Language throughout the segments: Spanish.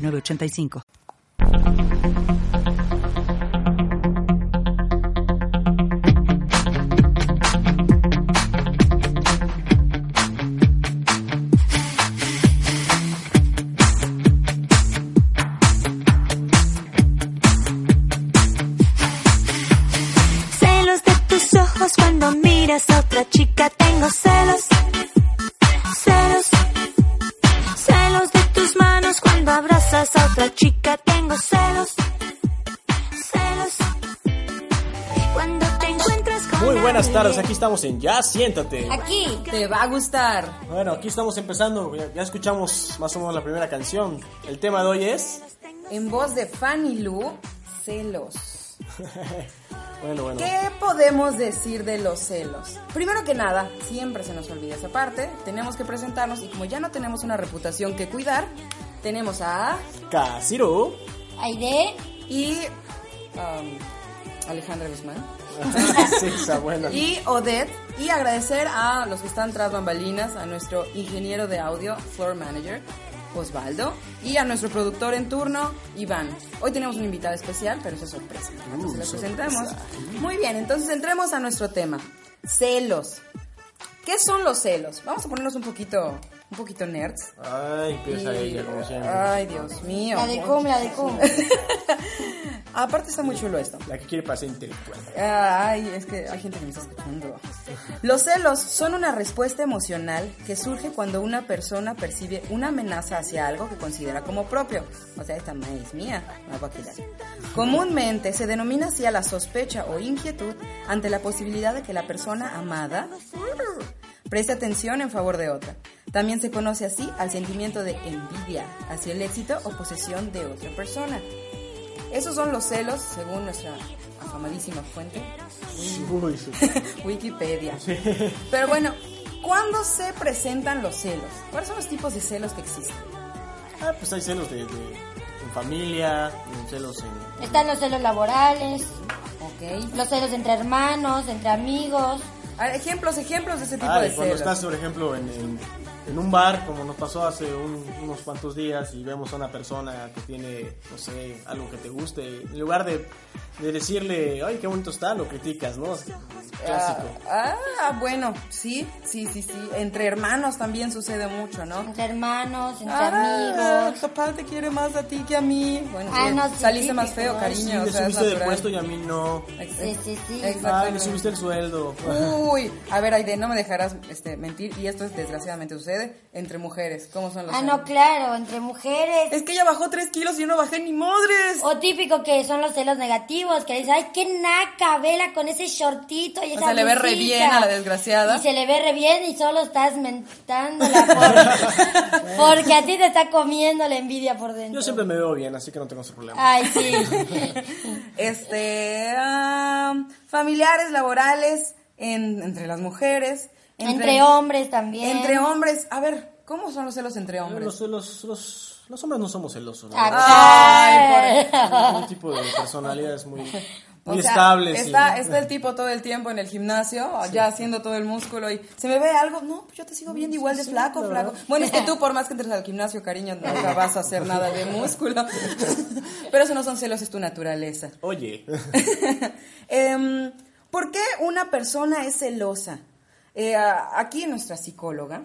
906985. Celos de tus ojos cuando miras a otra chica, tengo. Celos. A otra chica, tengo celos. Celos. Cuando te encuentras con Muy buenas tardes, aquí estamos en Ya Siéntate. Aquí te va a gustar. Bueno, aquí estamos empezando, ya, ya escuchamos más o menos la primera canción. El tema de hoy es... En voz de Fanny Lu, celos. Bueno, bueno. ¿Qué podemos decir de los celos? Primero que nada, siempre se nos olvida esa parte. Tenemos que presentarnos y como ya no tenemos una reputación que cuidar, tenemos a Casiro. Aide, y um, Alejandra Guzmán sí, esa buena. y Odette y agradecer a los que están tras bambalinas, a nuestro ingeniero de audio, floor manager. Osvaldo y a nuestro productor en turno, Iván. Hoy tenemos un invitado especial, pero eso es sorpresa. Antes Uh, se lo presentamos. Muy bien, entonces entremos a nuestro tema. Celos. ¿Qué son los celos? Vamos a ponernos un poquito, un poquito nerds. Ay, empieza Y- ella como siempre. Ay, Dios mío. la de cum, la de cum. Aparte está muy chulo esto. La que quiere pasar intelectual. Ay, es que hay gente que me está escuchando. Los celos son una respuesta emocional que surge cuando una persona percibe una amenaza hacia algo que considera como propio. O sea, esta madre es mía, me voy a quitar. Comúnmente se denomina así a la sospecha o inquietud ante la posibilidad de que la persona amada preste atención en favor de otra. También se conoce así al sentimiento de envidia hacia el éxito o posesión de otra persona. Esos son los celos, según nuestra afamadísima fuente. Wikipedia. Pero bueno, ¿cuándo se presentan los celos? ¿Cuáles son los tipos de celos que existen? Ah, pues hay celos de, de- en familia, celos en... Están los celos laborales, Ok. los celos entre hermanos, entre amigos. A ver, ejemplos, ejemplos de ese tipo Ah, de de cuando celos. estás, por ejemplo, en, en- en un bar, como nos pasó hace un- unos cuantos días, y vemos a una persona que tiene, no sé, algo que te guste, en lugar de, de decirle, ay, qué bonito está, lo criticas, ¿no? Clásico. Ah, ah, bueno, sí, sí, sí, sí. Entre hermanos también sucede mucho, ¿no? Entre hermanos, entre Ah, amigos. papá te quiere más a ti que a mí. Bueno, Ah, sí, no, sí, saliste más feo, sí, cariño. o le sea, es subiste de puesto y a mí no. Sí, sí, sí. Ay, le subiste el sueldo. Uy, a ver, Aide, no me dejarás este, mentir, y esto es, desgraciadamente sucede entre mujeres. ¿Cómo son los Ah, celos? no, claro, entre mujeres. Es que ella bajó 3 kilos y yo no bajé ni madres. O típico que son los celos negativos, que dice, ay, qué naca, vela con ese shortito y O esa sea, le ve re blusita". bien a la desgraciada. Y se le ve re bien y solo estás mentándola por- porque a ti te está comiendo la envidia por dentro. Yo siempre me veo bien, así que no tengo ese problema. Ay, sí. Este, ah, familiares, laborales, en- entre las mujeres. Entre hombres también. Entre hombres. A ver, ¿cómo son los celos entre hombres? Los, los, los, los hombres no somos celosos. ¿no? Acá. Tenemos un tipo de personalidades muy, muy O sea, Está, está el tipo todo el tiempo en el gimnasio, ya haciendo todo el músculo y se me ve algo, no, pues yo te sigo viendo igual de flaco, flaco. Bueno, es que tú por más que entres al gimnasio, cariño, nunca vas a hacer nada de músculo. Pero eso no son celos, es tu naturaleza. Oye, Em, ¿Por qué una persona es celosa? Eh, aquí nuestra psicóloga.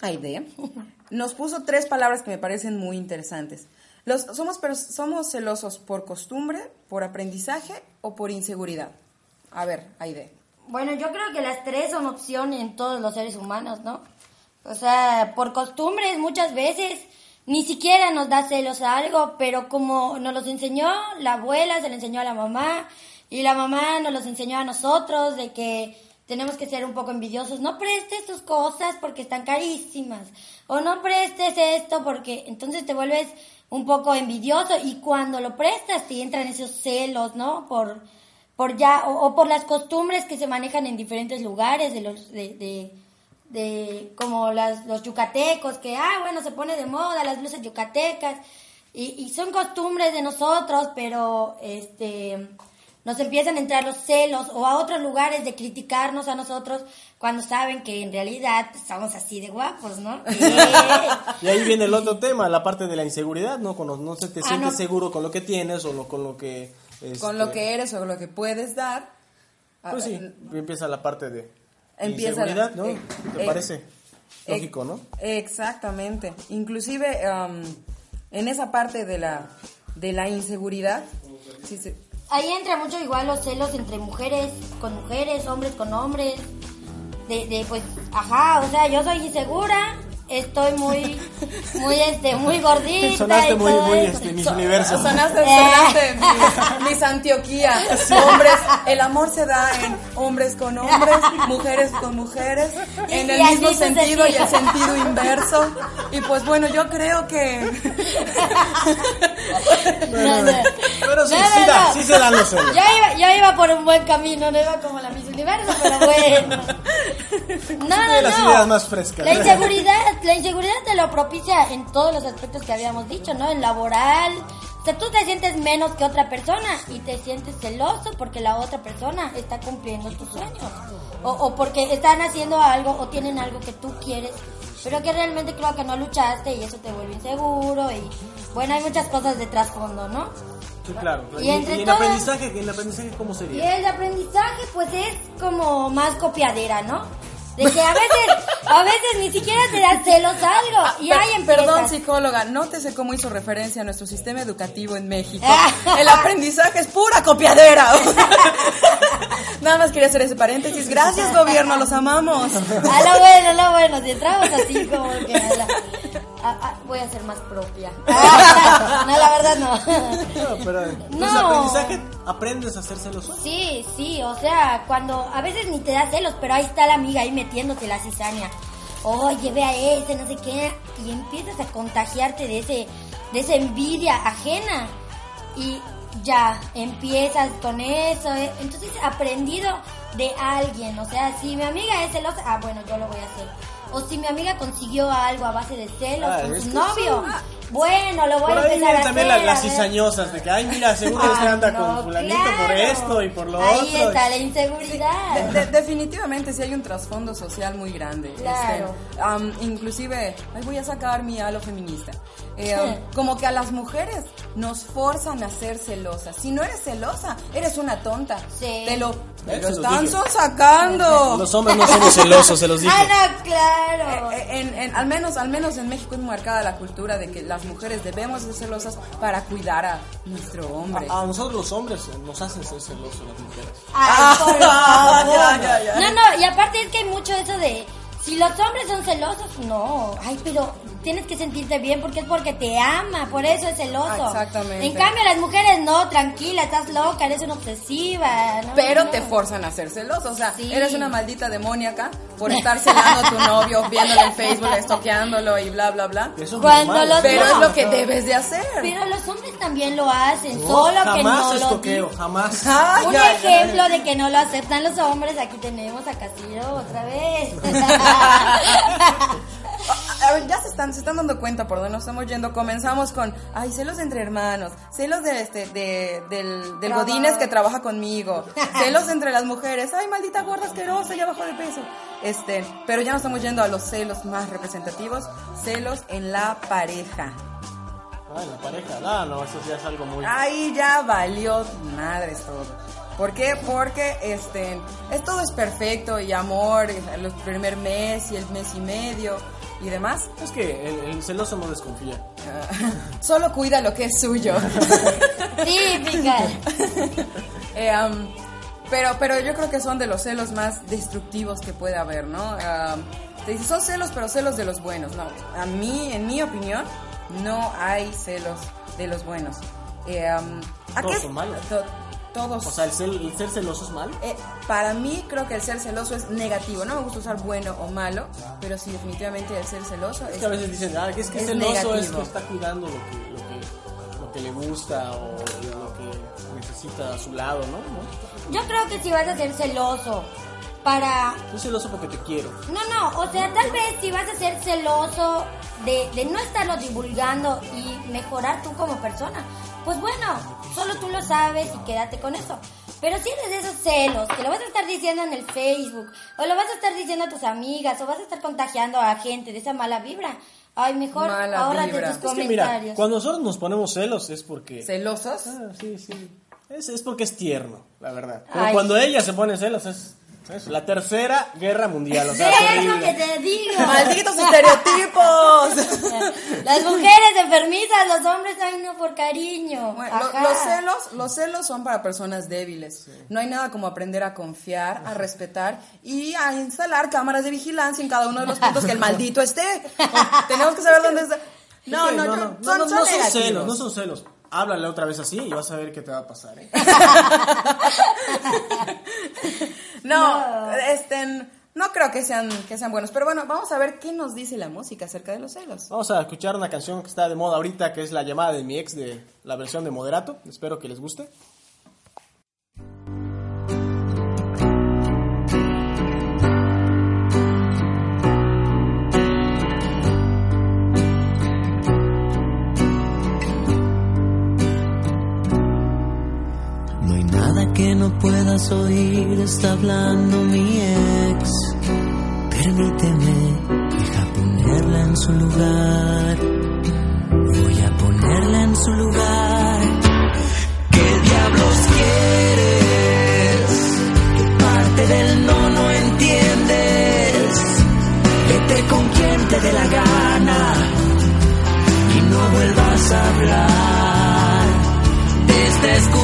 Aide, nos puso tres palabras que me parecen muy interesantes. Los, somos, pers- ¿Somos celosos por costumbre, por aprendizaje o por inseguridad? A ver, Aide. Bueno, yo creo que las tres son opciones en todos los seres humanos, ¿no? O sea, por costumbres muchas veces ni siquiera nos da celos a algo, pero como nos los enseñó la abuela, se lo enseñó a la mamá, y la mamá nos los enseñó a nosotros de que tenemos que ser un poco envidiosos. No prestes tus cosas porque están carísimas. O no prestes esto porque entonces te vuelves un poco envidioso y cuando lo prestas te entran esos celos, ¿no? Por, por ya, o, por las costumbres que se manejan en diferentes lugares de los, de, de, de como las, los yucatecos, que, ah, bueno, se pone de moda las blusas yucatecas, y, y son costumbres de nosotros, pero, este, nos empiezan a entrar los celos o a otros lugares de criticarnos a nosotros cuando saben que en realidad somos así de guapos, ¿no? Y ahí viene el otro tema, la parte de la inseguridad, ¿no? Cuando no se te Ah, sientes no. seguro con lo que tienes o lo- con lo que... Con este, lo que eres o lo que puedes dar. Pues sí, empieza la parte de Empieza la- inseguridad, ¿no? eh, ¿Te eh, parece? eh, Lógico, ¿no? Exactamente. Inclusive um, en esa parte de la de la inseguridad, sí Ahí entra mucho igual los celos entre mujeres con mujeres, hombres con hombres. De, de pues, ajá, o sea, yo soy insegura, estoy muy, muy, este, muy gordita. Sonaste y muy, todo muy, eso. este, Miss Universo. Sonaste, Eh. sonaste mi- Miss Antioquía. Hombres, el amor se da en hombres con hombres, mujeres con mujeres, en Y el mismo sentido y el sentido inverso. Y pues bueno, yo creo que No, no. Pero sí, No, sí, da- sí se dan los celos. Yo iba, yo iba por un buen camino, no iba como la Miss Universo, pero bueno. No, no, las no. ideas más frescas. La inseguridad, la inseguridad te lo propicia en todos los aspectos que habíamos dicho, ¿no? En laboral. O sea, tú te sientes menos que otra persona y te sientes celoso porque la otra persona está cumpliendo tus sueños. O, o porque están haciendo algo o tienen algo que tú quieres, pero que realmente creo que no luchaste y eso te vuelve inseguro y bueno, hay muchas cosas de trasfondo, ¿no? Sí, claro. Y Y, entre y el todas- aprendizaje, ¿el aprendizaje cómo Y sería? el aprendizaje, pues es como más copiadera, ¿no? De que a veces, a veces ni siquiera te da celos algo. Y ahí empiezas. Perdón, psicóloga, nótese cómo hizo referencia a nuestro sistema educativo en México. Ah. El aprendizaje es pura copiadera. Nada más quería hacer ese paréntesis. Gracias, gobierno, los amamos. A lo bueno, a lo bueno, si entramos así como que a la- a- a- voy a ser más propia. no, la verdad no. No, pero entonces No. aprendizaje aprendes a ser celoso. Sí, sí, o sea, cuando a veces ni te da celos, pero ahí está la amiga ahí metiéndote la cizaña. Oye, ve a ese, no sé qué, y empiezas a contagiarte de ese, de esa envidia ajena. Y ya, empiezas con eso. ¿eh? Entonces, aprendido de alguien, o sea, si mi amiga es celosa, ah, bueno, yo lo voy a hacer. O si mi amiga consiguió algo a base de celos Ah, con su novio, bueno, lo voy Por a ahí empezar vienen a también hacer. las, las cizañosas de que, ay, mira, seguro este Ah, anda no, con fulanito por claro. esto y por lo Ahí otro. está la inseguridad. De- de- definitivamente sí hay un trasfondo social muy grande. Claro. Este, am, inclusive, ahí voy a sacar mi halo feminista. Eh, como que a las mujeres nos forzan a ser celosas. Si no eres celosa, eres una tonta. Sí. Te lo, Eh, están sacando. Los hombres no somos celosos, se los dije. Ah, no, claro. Eh, En, en- al menos al menos en México es marcada la cultura de que las mujeres debemos ser celosas para cuidar a nuestro hombre. A, a nosotros los hombres eh, nos hacen ser celosos las mujeres. Ay, por Ah, favor. ya, ya, ya. No, no, y aparte es que hay mucho eso de si los hombres son celosos, no. Ay, pero tienes que sentirte bien porque es porque te ama, por eso es celoso. Exactamente. En cambio, las mujeres no, tranquila, estás loca, eres una obsesiva. no, Pero no. te forzan a ser celoso, o sea, Sí. eres una maldita demoníaca por estar celando a tu novio, viéndolo en Facebook, estoqueándolo y bla, bla, bla. Eso es Cuando normal. los- Pero No. es lo que debes de hacer. Pero los hombres también lo hacen, solo que jamás no lo jamás. Ay, Un ya, ya, ejemplo ya. de que no lo aceptan los hombres, aquí tenemos a Castillo otra vez. A ver, ya se están, se están dando cuenta por dónde nos estamos yendo. Comenzamos con, ay, celos entre hermanos, celos de este, de, del, del. Godínez que trabaja conmigo, celos entre las mujeres, ay, maldita gorda asquerosa, ya bajó de peso. Este, pero ya nos estamos yendo a los celos más representativos, celos en la pareja. Ay, la pareja, no, no, eso ya es algo muy... Ahí ya valió madres todo. ¿Por qué? Porque este, es todo es perfecto y amor, el primer mes y el mes y medio y demás. Es que el, el celoso no desconfía. Solo cuida lo que es suyo. Típica. Eh, um, pero, pero yo creo que son de los celos más destructivos que puede haber, ¿no? Um, te dice, son celos, pero celos de los buenos. No, a mí, en mi opinión, no hay celos de los buenos. Eh, um, ¿a Todos qué- son malos. to- Todos. O sea, el ser, el ser celoso es malo. Eh, para mí creo que el ser celoso es negativo. No me gusta usar bueno o malo, pero sí definitivamente el ser celoso Es es, que a veces dicen, ah, que es que es celoso es negativo. que está cuidando lo que, lo que, lo que le gusta o lo que necesita a su lado, ¿no? ¿no? Yo creo que si vas a ser celoso para Soy celoso porque te quiero. No, no, o sea, tal vez si vas a ser celoso de, de no estarlo divulgando y mejorar tú como persona, pues bueno, solo tú lo sabes y quédate con eso. Pero si eres de esos celos, que lo vas a estar diciendo en el Facebook, o lo vas a estar diciendo a tus amigas, o vas a estar contagiando a gente de esa mala vibra, ay, mejor Mala ahórrate vibra. tus Es que mira, comentarios. cuando nosotros nos ponemos celos es porque... celosos. Ah, sí, sí. Es, es porque es tierno, la verdad. Pero Ay. cuando ella se pone celos es, la tercera guerra mundial. O sea, es eso horrible. que te digo. ¡Malditos estereotipos! Las mujeres enfermizas, los hombres, ay, no, por cariño. Bueno, lo- los celos, los celos son para personas débiles. No hay nada como aprender a confiar, a respetar y a instalar cámaras de vigilancia en cada uno de los puntos que el maldito esté. Tenemos que saber dónde está. No, Sí, no, no, son, no, no son celos, no son celos. Háblale otra vez así y vas a ver qué te va a pasar. ¿eh? No, este, no creo que sean, que sean buenos. Pero bueno, vamos a ver qué nos dice la música acerca de los celos. Vamos a escuchar una canción que está de moda ahorita, que es la llamada de mi ex de la versión de Moderato. Espero que les guste. Está hablando mi ex. Permíteme, deja ponerla en su lugar. Voy a ponerla en su lugar. ¿Qué diablos quieres? ¿Qué parte del no no entiendes? Vete con quien te dé la gana y no vuelvas a hablar te está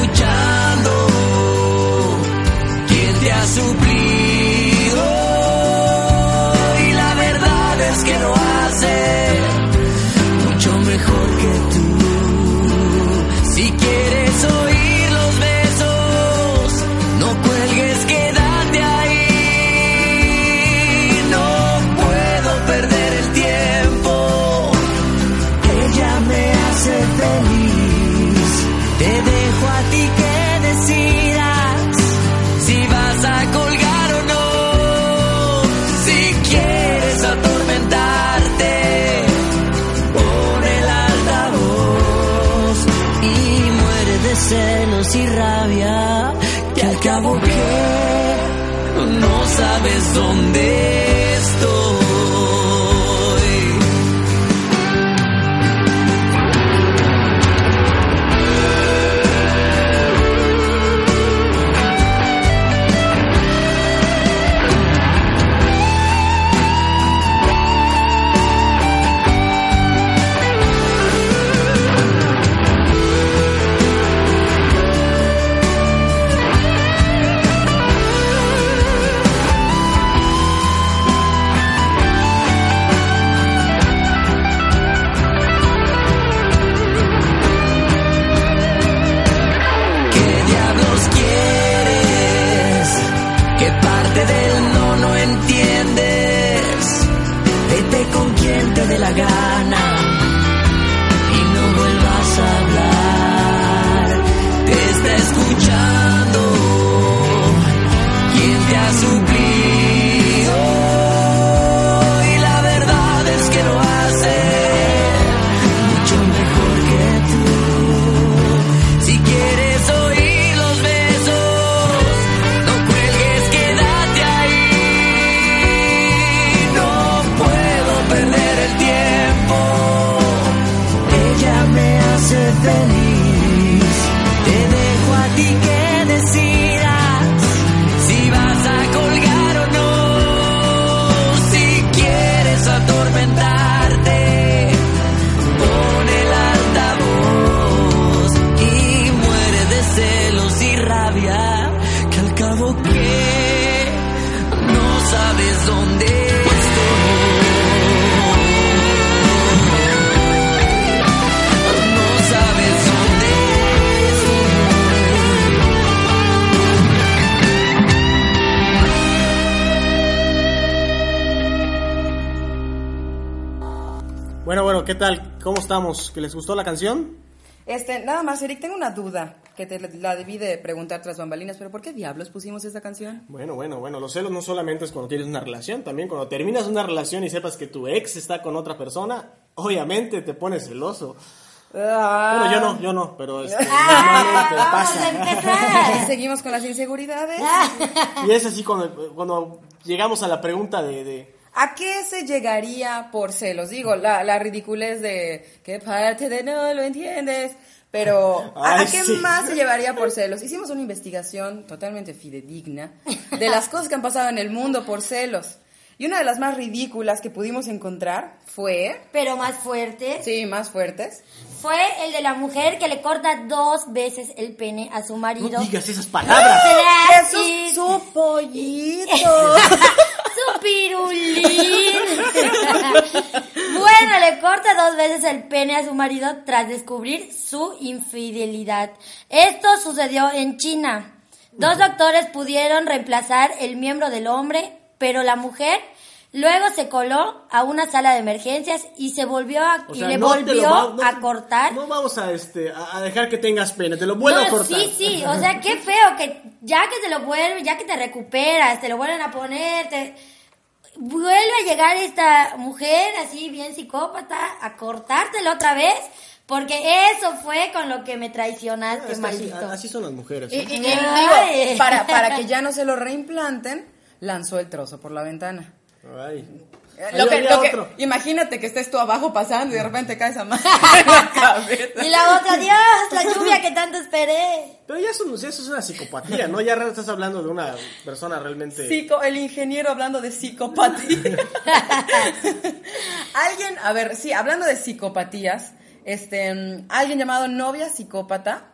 penny ¿Cómo estamos? ¿Que les gustó la canción? Este, nada más, Eric, tengo una duda que te la debí de preguntar tras bambalinas, pero ¿por qué diablos pusimos esta canción? Bueno, bueno, bueno, los celos no solamente es cuando tienes una relación, también cuando terminas una relación y sepas que tu ex está con otra persona, obviamente te pones celoso. Ah. Bueno, yo no, yo no, pero este, Ah, a pasa. empezar. Y seguimos con las inseguridades. Y es así cuando, cuando llegamos a la pregunta de, de ¿A qué se llegaría por celos? Digo, la, la ridiculez de ¿qué parte de no lo entiendes? Pero, ¿a, a Ay, qué sí. más se llevaría por celos? Hicimos una investigación totalmente fidedigna de las cosas que han pasado en el mundo por celos. Y una de las más ridículas que pudimos encontrar fue, Pero más fuerte. sí, más fuertes, Fue el de la mujer que le corta dos veces el pene a su marido. no digas esas palabras. Tras ¡Eso y- es su pollito! pirulín. bueno, le corta dos veces el pene a su marido tras descubrir su infidelidad. Esto sucedió en China. Dos doctores pudieron reemplazar el miembro del hombre, pero la mujer luego se coló a una sala de emergencias y se volvió a, O y sea, le no volvió va- no a cortar. No vamos a, este, a dejar que tengas pena, te lo vuelvo a cortar. sí, sí, o sea, qué feo que ya que te lo vuelven, ya que te recuperas, te lo vuelven a poner, te vuelve a llegar esta mujer así bien psicópata a cortártelo otra vez, porque eso fue con lo que me traicionaste, Es que así, son las mujeres. Y, ¿eh? y- y Ay. digo, para, para que ya no se lo reimplanten, lanzó el trozo por la ventana. Ay. Lo Ahí que- había lo que- otro. imagínate que estés tú abajo pasando y de repente caes a mano en la cabeza. Y la otra, Dios, la lluvia que tanto esperé. Pero ya eso, eso es una psicopatía, ¿no? Ya estás hablando de una persona realmente... Psico- el ingeniero hablando de psicopatía. alguien, a ver, sí, hablando de psicopatías, este, alguien llamado novia psicópata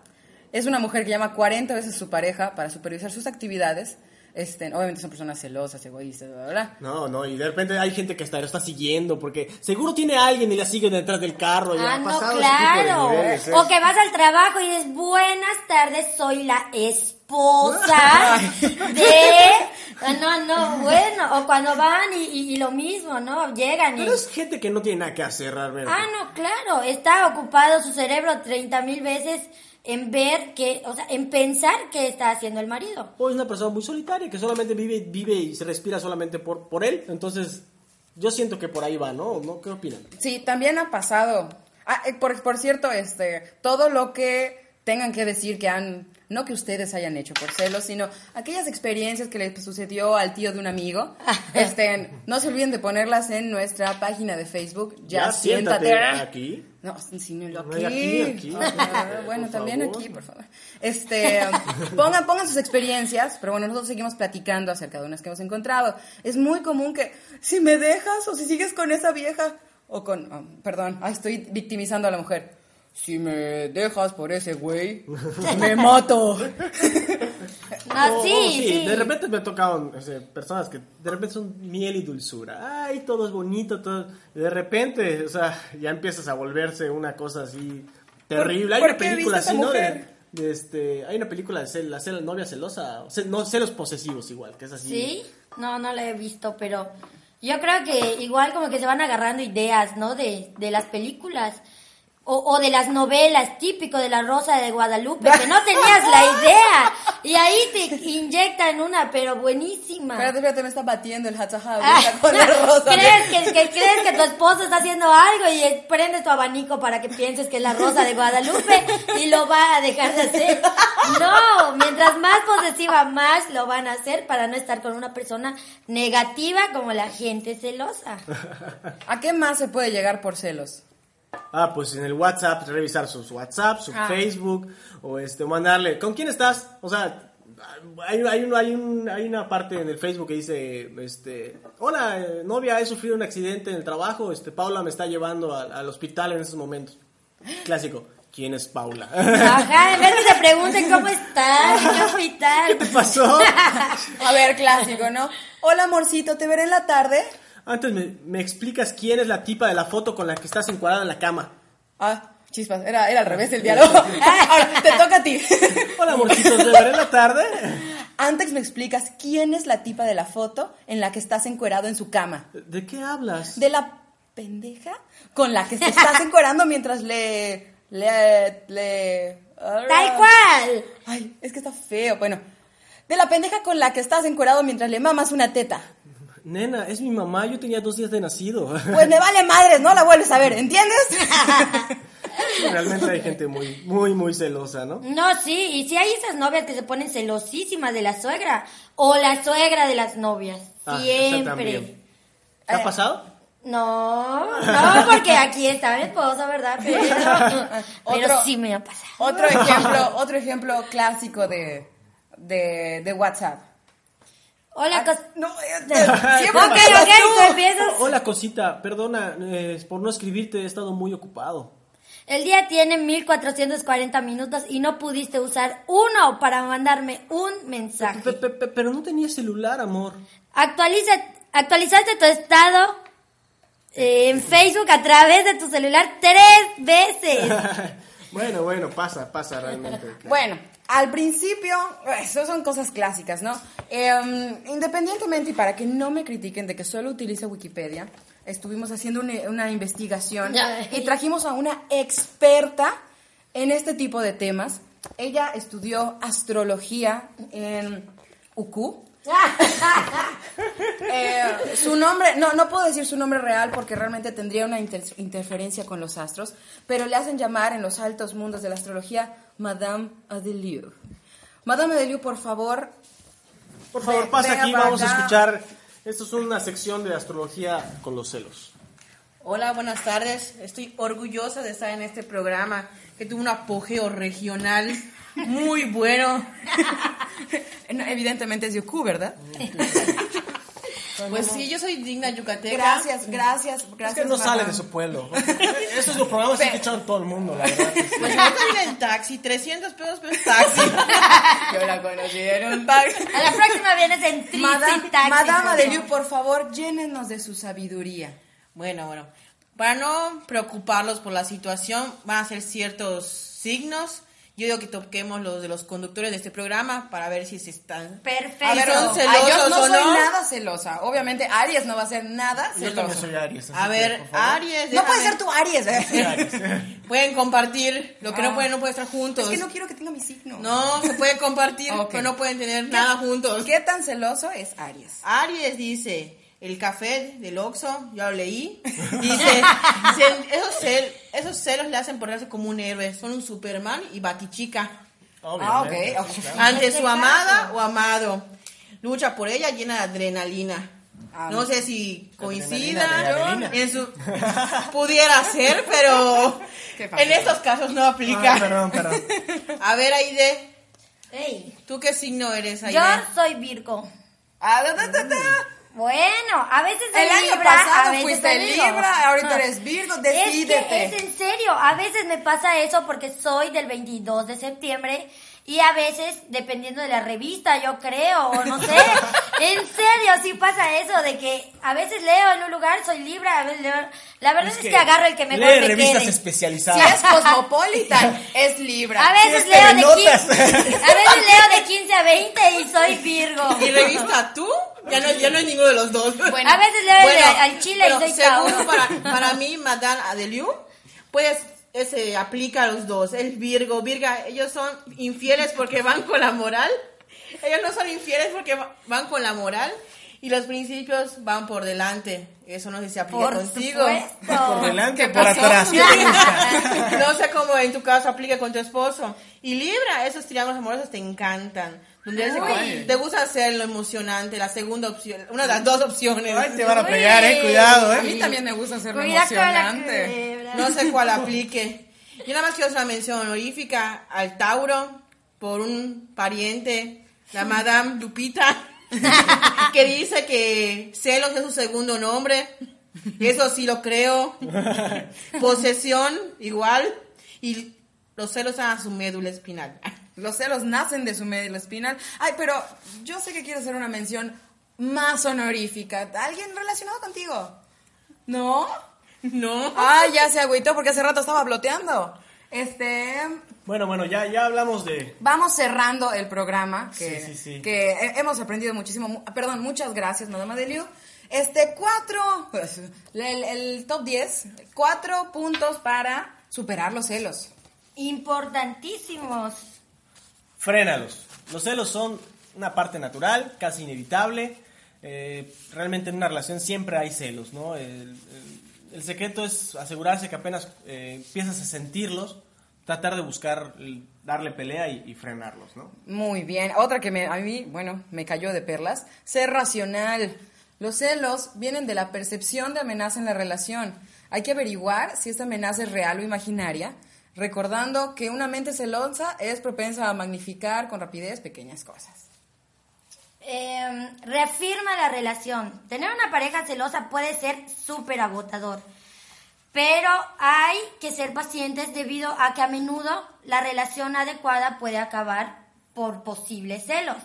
es una mujer que llama 40 veces a su pareja para supervisar sus actividades. Este, obviamente son personas celosas, egoístas, bla, bla, bla. No, no, y de repente hay gente que hasta lo está siguiendo porque seguro tiene a alguien y la sigue detrás del carro. ya Ah, ha no, pasado de claro. niveles, ¿eh? O que vas al trabajo y dices, buenas tardes, soy la esposa de... No, no, bueno. O cuando van y, y- y lo mismo, ¿no? Llegan y... Pero es gente que no tiene nada que hacer realmente. Ah, no, claro. Está ocupado su cerebro 30 mil veces en ver que, o sea, en pensar qué está haciendo el marido. O es una persona muy solitaria que solamente vive, vive y se respira solamente por, por él. Entonces, yo siento que por ahí va, ¿no? ¿No? ¿Qué opinan? Sí, también ha pasado. Ah, eh, por, por cierto, este, todo lo que tengan que decir que han, no que ustedes hayan hecho por celos, sino aquellas experiencias que le sucedió al tío de un amigo, este, no se olviden de ponerlas en nuestra página de Facebook. Ya, siéntate. aquí. No, sino No, aquí. aquí, aquí. Ah, bueno, también favor. aquí, por favor. Este, pongan, pongan sus experiencias, pero bueno, nosotros seguimos platicando acerca de unas que hemos encontrado. Es muy común que si me dejas o si sigues con esa vieja o con, ah, perdón, ay, estoy victimizando a la mujer. Si me dejas por ese güey, me mato. No, O- o sí, sí. De repente me tocado o sea, personas que de repente son miel y dulzura. Ay, todo es bonito, todo. De repente, o sea, ya empiezas a volverse una cosa así terrible. Hay por una película así, ¿no? De, este, hay una película de cel- la cel- novia celosa, o ce- no, celos posesivos igual, que es así. Sí, no, no la he visto, pero yo creo que igual como que se van agarrando ideas, ¿no? De, de las películas. O, o de las novelas, típico de la Rosa de Guadalupe, que no tenías la idea. Y ahí te inyectan una, pero buenísima. Espérate, espérate, me está batiendo el hatsaha Ah, con la rosa. ¿Crees que, que- crees que tu esposo está haciendo algo y prende tu abanico para que pienses que es la rosa de Guadalupe y lo va a dejar de hacer? No, mientras más posesiva, más lo van a hacer para no estar con una persona negativa como la gente celosa. ¿A qué más se puede llegar por celos? Ah, pues en el WhatsApp, revisar sus WhatsApp, su Ah. Facebook, o este, mandarle, ¿con quién estás? O sea, hay, hay, un- hay, un- hay una parte en el Facebook que dice, este, hola, eh, novia, he sufrido un accidente en el trabajo, este, Paula me está llevando al- al hospital en estos momentos. Clásico, ¿quién es Paula? Ajá, en vez que te pregunten cómo estás, en qué hospital. ¿Qué te pasó? A ver, clásico, ¿no? Hola, amorcito, ¿te veré en la tarde? Antes me, me explicas quién es la tipa de la foto con la que estás encuadrada en la cama. Ah, chispas, era, era al revés el diálogo. Ahora, te toca a ti. Hola, amorcitos, ¿te veré en la tarde? Antes me explicas quién es la tipa de la foto en la que estás encuerado en su cama. ¿De qué hablas? De la pendeja con la que te estás encuerando mientras le... le... le... Tal cual. Ay, es que está feo. Bueno, de la pendeja con la que estás encuerado mientras le mamas una teta. Nena, es mi mamá, yo tenía dos días de nacido. Pues me vale madres, no la vuelves a ver, ¿entiendes? Realmente hay gente muy, muy, muy celosa, ¿no? No, sí, y si hay esas novias que se ponen celosísimas de la suegra o la suegra de las novias. Ah, Siempre. ¿Te ha pasado? No, no, porque aquí está mi esposo, ¿verdad? Pero, pero Otro- sí me ha pasado. Otro ejemplo, otro ejemplo clásico de, de, de WhatsApp. Hola, cos- No, eh, Ok, siempre ok, pasas tú tú. empiezas. Oh, Hola, cosita, perdona eh, por no escribirte, he estado muy ocupado. El día tiene 1440 minutos y no pudiste usar uno para mandarme un Pe- mensaje. pe- pe- Pero no tenía celular, amor. Actualiza, actualizaste tu estado eh, en Facebook a través de tu celular tres veces. bueno, bueno, pasa, pasa realmente. Bueno, al principio, eso son cosas clásicas, ¿no? Eh, independientemente y para que no me critiquen de que solo utilice Wikipedia, estuvimos haciendo una, una investigación y trajimos a una experta en este tipo de temas. Ella estudió astrología en UQ. Eh, su nombre, no, no puedo decir su nombre real porque realmente tendría una inter- interferencia con los astros, pero le hacen llamar en los altos mundos de la astrología Madame Adelieu. Madame Adelieu, por favor, Por favor, pasa aquí, vamos a escuchar. Esto es una sección de astrología con los celos. Hola, buenas tardes. Estoy orgullosa de estar en este programa que tuvo un apogeo regional muy bueno. no, evidentemente es de UQ, ¿verdad? Pues sí, yo soy digna yucateca. Gracias, gracias, Es gracias. que no sale de su pueblo. Esos los programas que escuchan todo el mundo, la verdad. Pues ahorita viene en taxi, 300 pesos pero es taxi. Yo la conocí en un taxi. A la próxima vienes en triste Madame, taxi. Madame por Adelieu, favor. por favor, llénenos de su sabiduría. Bueno, bueno. Para no preocuparlos por la situación, van a ser ciertos signos. Yo digo que toquemos los de los conductores de este programa para ver si se están... Perfecto. A ver, son Ay, celosos yo no o soy no. nada celosa. Obviamente, Aries no va a ser nada Yo también celoso. soy Aries. A ver. Aries, No puede déjame- ser tu Aries, ¿eh? Pueden compartir, lo que Ah. no pueden, no pueden estar juntos. Es que no quiero que tenga mi signo. No, se puede compartir, pero no pueden tener nada juntos. ¿Qué tan celoso es Aries? Aries dice, el café del Oxxo, ya lo leí, dice, se- esos, cel- esos celos le hacen ponerse como un héroe, son un Superman y Batichica. Obviamente. Ah, ok, ok. claro. Ante su amada o amado, lucha por ella llena de adrenalina. Ah, No sé si coincida Adrenalina, en su pudiera ser, pero en estos casos no aplica. Ah, perdón, perdón. A ver, Aide, Ey, ¿tú qué signo eres, Aide? yo soy Virgo. Ah, da, da, da, da. Bueno, a veces El año Libra, a pasado veces fuiste. Libra, ahorita Ah. eres Virgo, Es que decídete. es en serio, a veces me pasa eso porque soy del 22 de septiembre y a veces, dependiendo de la revista, yo creo, o no sé, en serio, sí pasa eso, de que a veces leo en un lugar, soy Libra, a veces leo... La verdad es, que, agarro el que mejor lee me revistas quede. Si especializadas. es Cosmopolitan, es Libra. A veces leo de notas. 15, a veces leo de 15 a 20 y soy Virgo. ¿Y revista tú? Ya no, ya no hay ninguno de los dos. Bueno, a veces de- Bueno, al Chile y soy según Tauro. para, para mí, Madame Adeliu, pues ese aplica a los dos. El Virgo, Virga, ellos son infieles porque van con la moral. Ellos no son infieles porque va- van con la moral. Y los principios van por delante. Eso no sé si aplica Por contigo. supuesto. Por delante, ¿Qué por atrás. No sé cómo en tu caso aplica con tu esposo. Y Libra, esos triángulos amorosos te encantan. Uy. te gusta hacer lo emocionante, la segunda opción, una de las dos opciones. Ay, te van a pegar, eh. Cuidado, A eh. mí también me gusta con la emocionante. No sé cuál aplique. Yo nada más quiero hacer una mención honorífica al Tauro por un pariente, la Madame Lupita, que dice que celos es su segundo nombre. Eso sí lo creo. Posesión, igual. Y los celos están a su médula espinal. Los celos nacen de su médula espinal. Ay, pero yo sé que quiero hacer una mención más honorífica. ¿Alguien relacionado contigo? ¿No? No. Ay, ya se agüitó porque hace rato estaba bloteando. Este, Bueno, bueno, ya, ya hablamos de. vamos cerrando el programa que, Sí, sí, sí. que he- hemos aprendido muchísimo. Mu- Perdón, muchas gracias, Madame Adeliu. Este, cuatro, pues, el, el top 10, cuatro puntos para superar los celos. Importantísimos. Frénalos. Los celos son una parte natural, casi inevitable. Eh, realmente en una relación siempre hay celos, ¿no? El, secreto es asegurarse que apenas eh, empiezas a sentirlos, tratar de buscar, darle pelea y, y frenarlos, ¿no? Muy bien. Otra que me, a mí, bueno, me cayó de perlas. Ser racional. Los celos vienen de la percepción de amenaza en la relación. Hay que averiguar si esta amenaza es real o imaginaria, recordando que una mente celosa es propensa a magnificar con rapidez pequeñas cosas. Eh, reafirma la relación. Tener una pareja celosa puede ser súper agotador, pero hay que ser pacientes debido a que a menudo la relación adecuada puede acabar por posibles celos.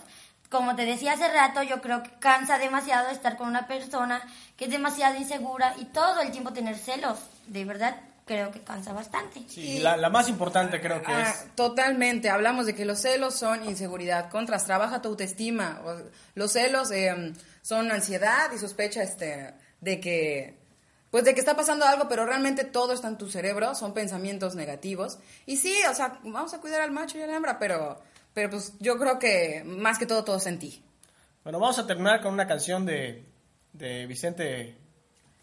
Como te decía hace rato, yo creo que cansa demasiado estar con una persona que es demasiado insegura y todo el tiempo tener celos. De verdad, creo que cansa bastante. Sí, la, la más importante creo que Ah, es totalmente. Hablamos de que los celos son inseguridad. Contras, trabaja tu autoestima. Los celos eh, son ansiedad y sospecha este, de que pues de que está pasando algo, pero realmente todo está en tu cerebro, son pensamientos negativos. Y sí, o sea, vamos a cuidar al macho y a la hembra, pero, pero pues yo creo que más que todo, todo es en ti. Bueno, vamos a terminar con una canción de, de Vicente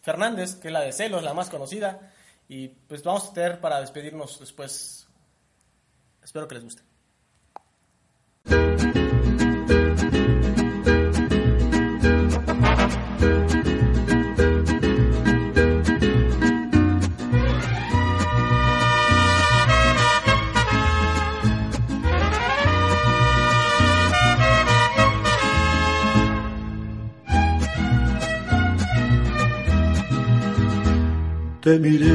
Fernández, que es la de Celos, la más conocida. Y pues vamos a tener para despedirnos después. Espero que les guste. Te miré,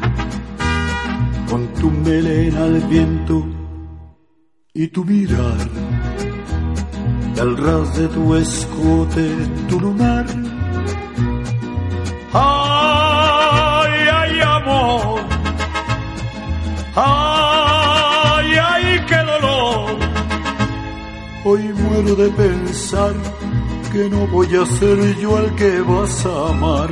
melena al viento y tu mirar al ras de tu escote tu lunar. Ay, ay, amor. Ay, ay, qué dolor. Hoy muero de pensar que no voy a ser yo el que vas a amar.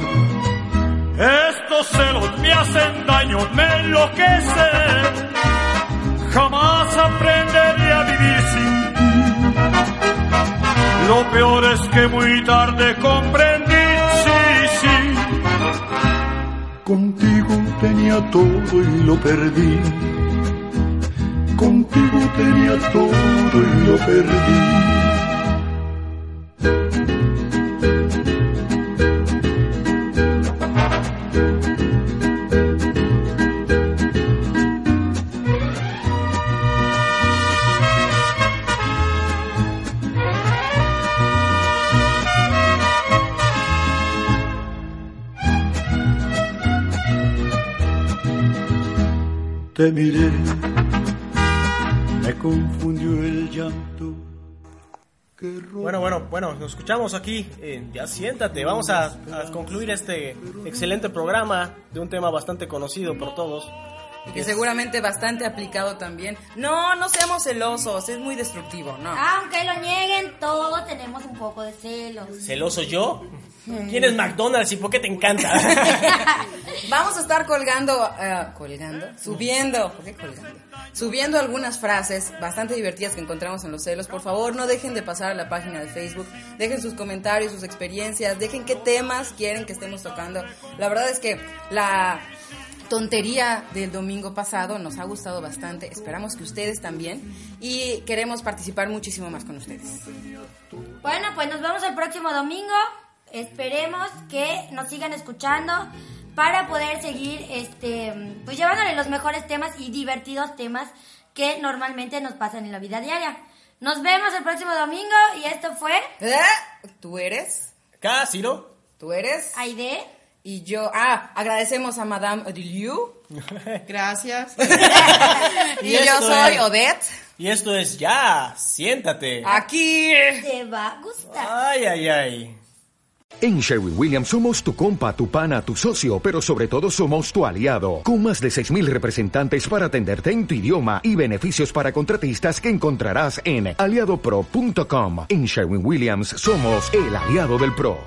Estos celos me hacen daño, me enloquecen. Jamás aprenderé a vivir sin ti. Lo peor es que muy tarde comprendí, sí, sí. Contigo tenía todo y lo perdí. Contigo tenía todo y lo perdí. Te miré, me confundió el llanto. Bueno, bueno, bueno, nos escuchamos aquí. en ya siéntate, vamos a concluir este excelente programa de un tema bastante conocido por todos. Que seguramente bastante aplicado también. No, no seamos celosos, es muy destructivo, no. Aunque lo nieguen, todos tenemos un poco de celos. ¿Celoso yo? ¿Quién es McDonald's y por qué te encanta? Vamos a estar colgando, eh, colgando, subiendo, ¿por qué colgando? Subiendo algunas frases bastante divertidas que encontramos en los celos. Por favor, no dejen de pasar a la página de Facebook, dejen sus comentarios, sus experiencias, dejen qué temas quieren que estemos tocando. La verdad es que la tontería del domingo pasado nos ha gustado bastante, esperamos que ustedes también y queremos participar muchísimo más con ustedes. Bueno, pues nos vemos el próximo domingo. Esperemos que nos sigan escuchando para poder seguir este pues llevándole los mejores temas y divertidos temas que normalmente nos pasan en la vida diaria. Nos vemos el próximo domingo y esto fue ¿Eh? ¿Tú eres? Acá, Ciro. Tú eres. Aide. Y yo, ah, agradecemos a Madame Odiliu. Gracias. y yo soy es- Odette. Y esto es ya, siéntate. Aquí. Te va a gustar. Ay, ay, ay. En Sherwin Williams somos tu compa, tu pana, tu socio, pero sobre todo somos tu aliado, con más de 6.000 representantes para atenderte en tu idioma y beneficios para contratistas que encontrarás en aliadopro.com. En Sherwin Williams somos el aliado del PRO.